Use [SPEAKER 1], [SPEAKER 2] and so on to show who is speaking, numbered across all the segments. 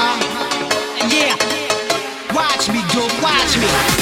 [SPEAKER 1] huh? Yeah. Watch me, dude, watch me.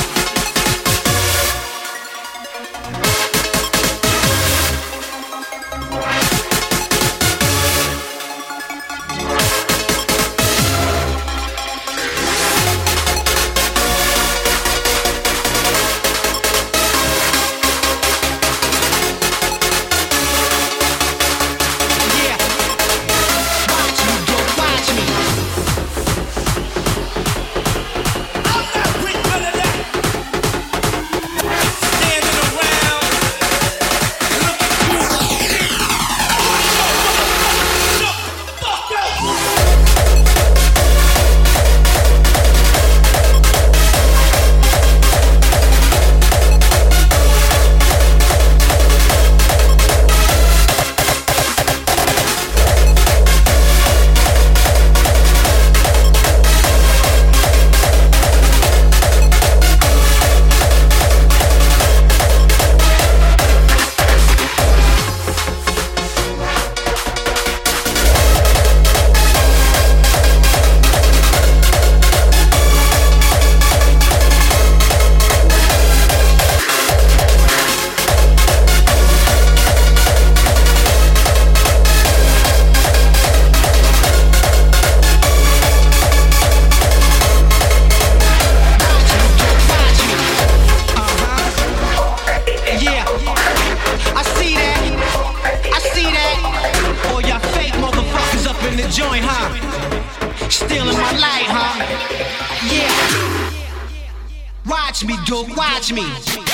[SPEAKER 1] Watch me, Duke, watch me.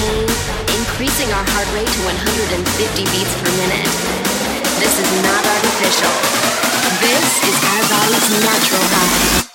[SPEAKER 2] pain, increasing our heart rate to 150 beats per minute. This is not artificial. This is our body's natural high.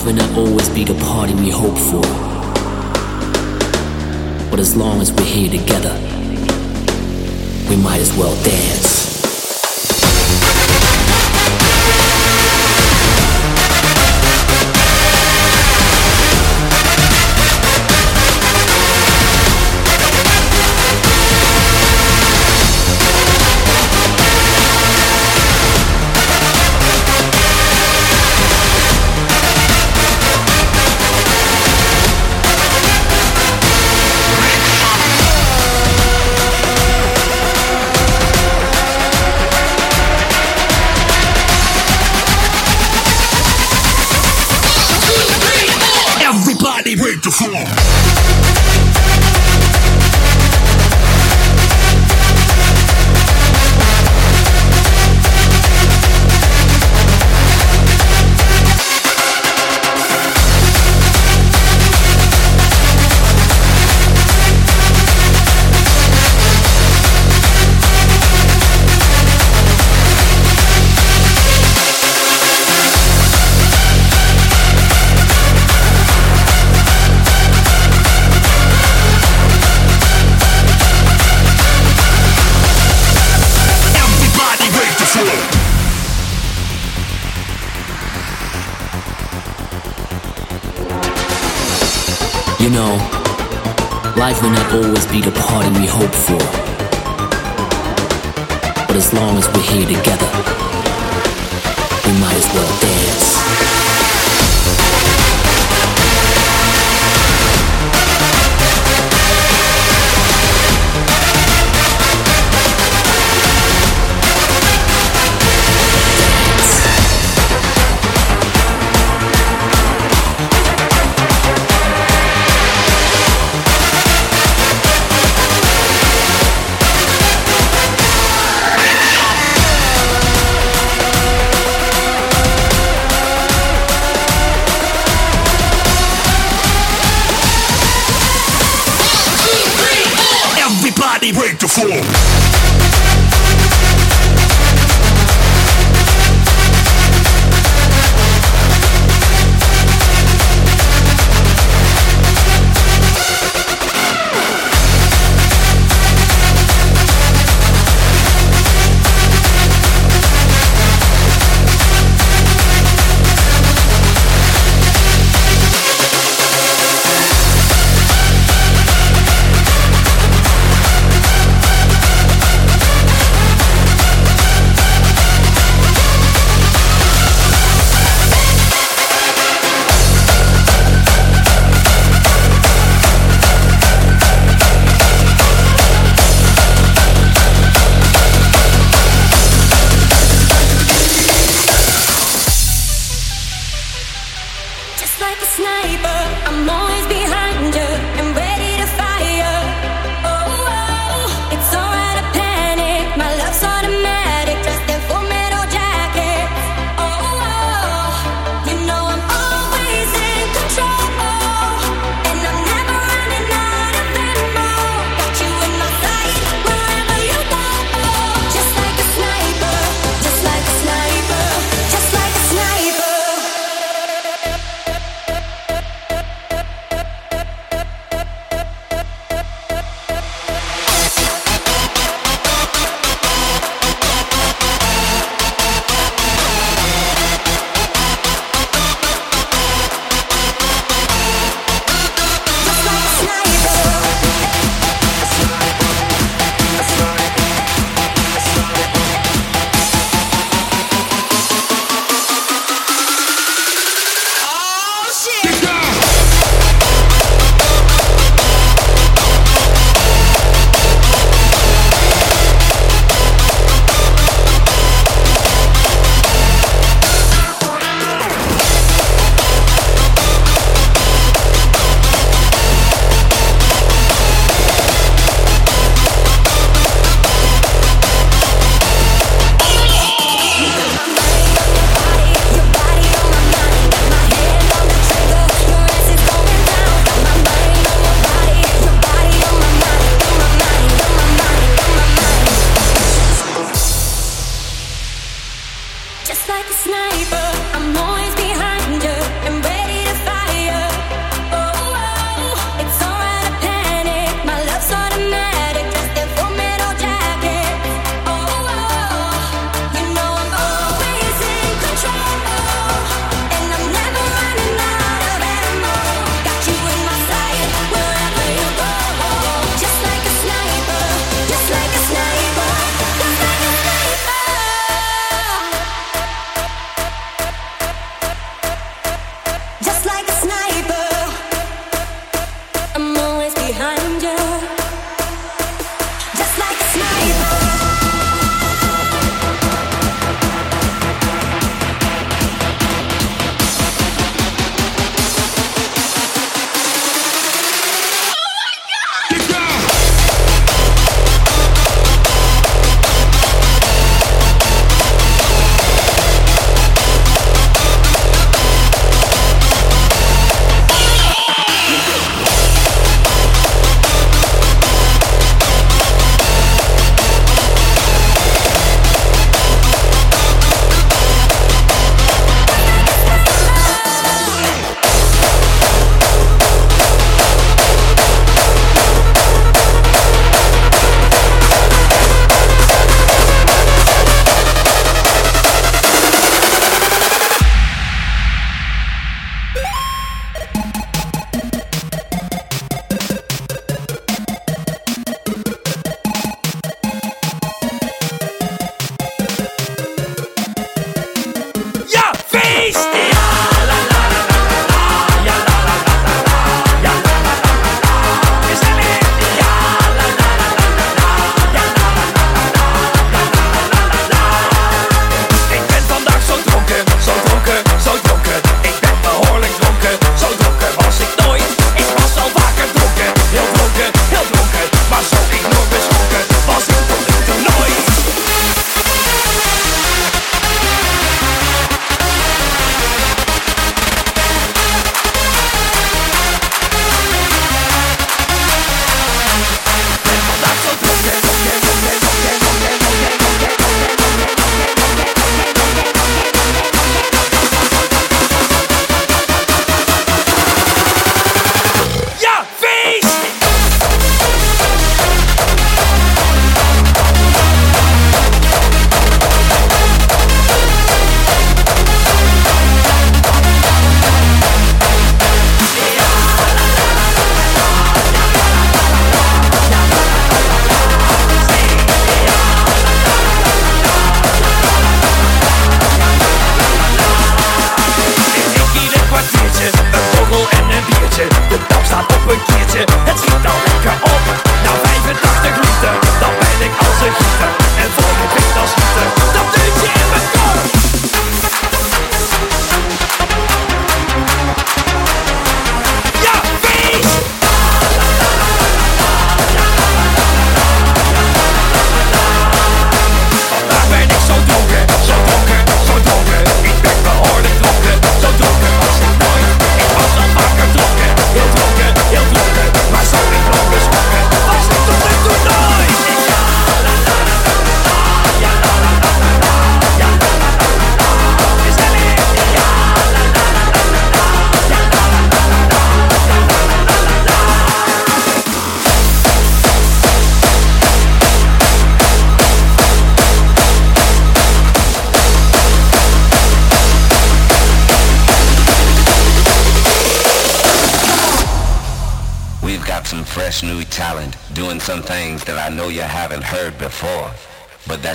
[SPEAKER 1] Life may not always be the party we hope for. But as long as we're here together, we might as well dance. Life may not always be the party we hope for. But as long as we're here together, we might as well dance.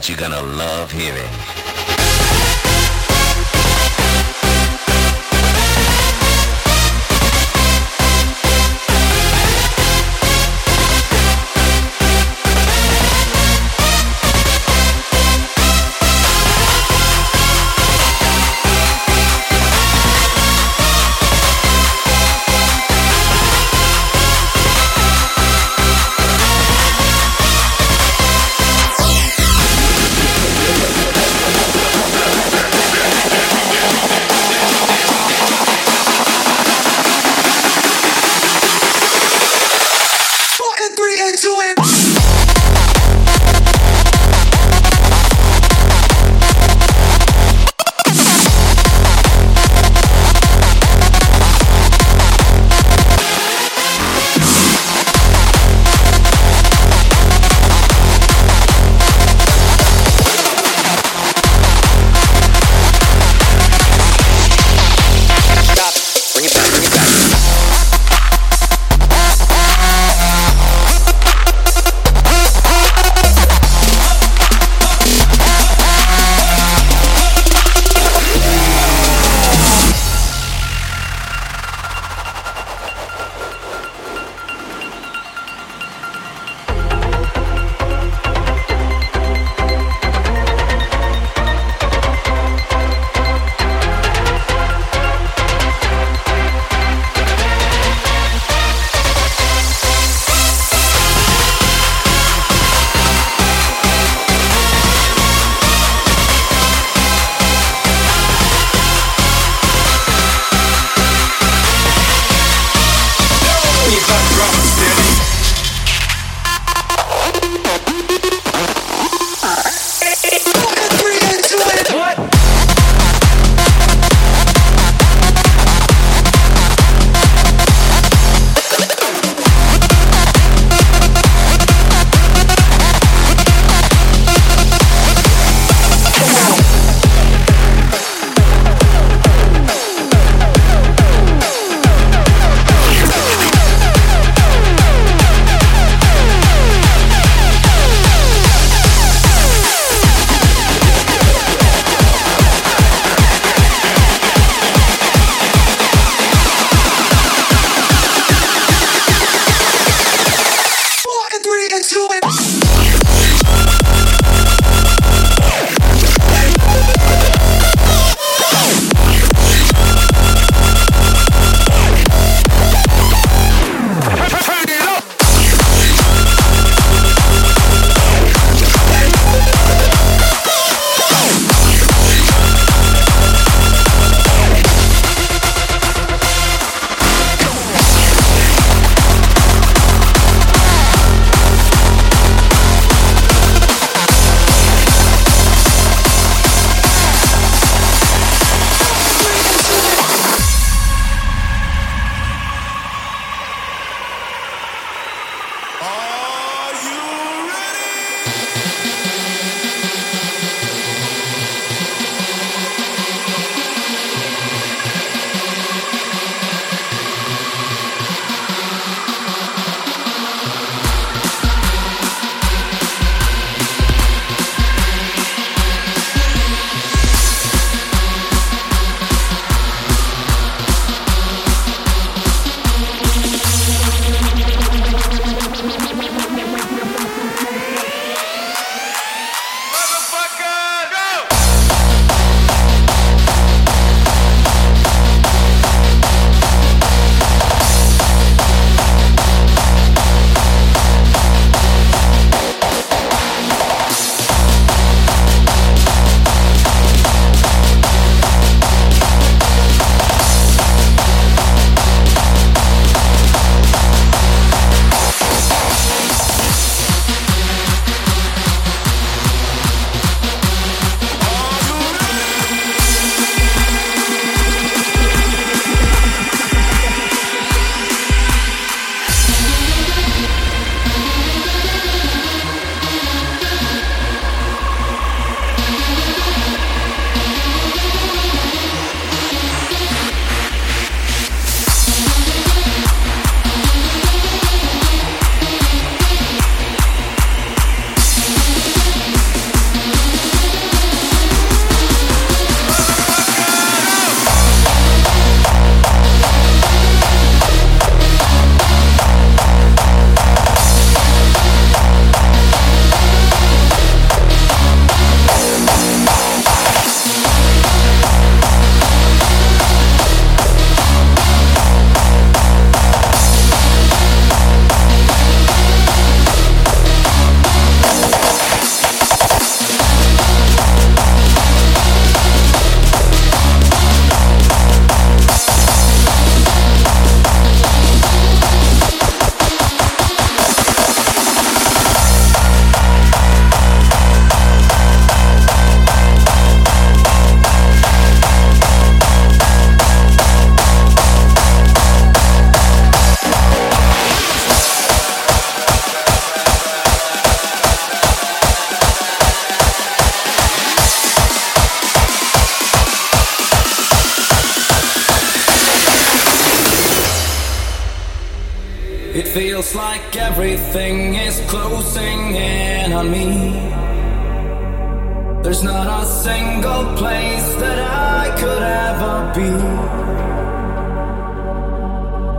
[SPEAKER 3] You're gonna love hearing.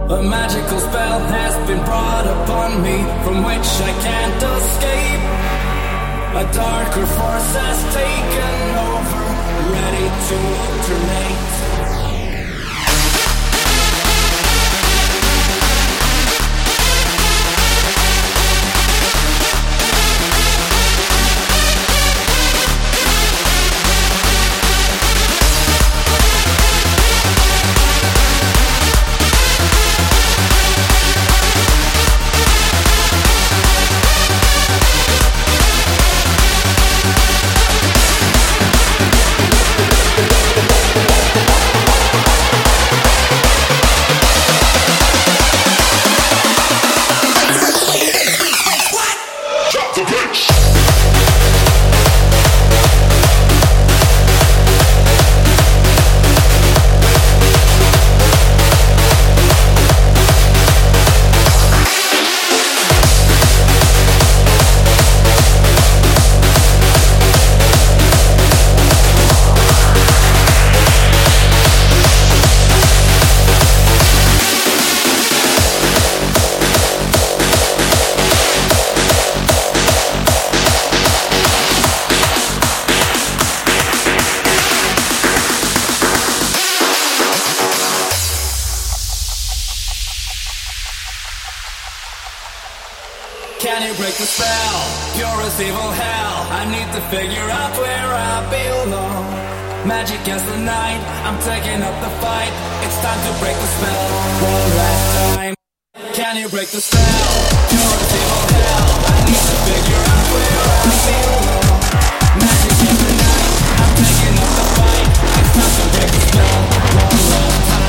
[SPEAKER 4] A magical spell has been brought upon me from which I can't escape. A darker force has taken over, ready to alternate. Can you break the spell? Pure as evil hell. I need to figure out where I belong. Magic as the night. I'm taking up the fight. It's time to break the spell. One last time. Can you break the spell? Pure as evil hell. I need to figure out where I belong. Magic as the night. I'm taking up the fight. It's time to break the spell. One last time.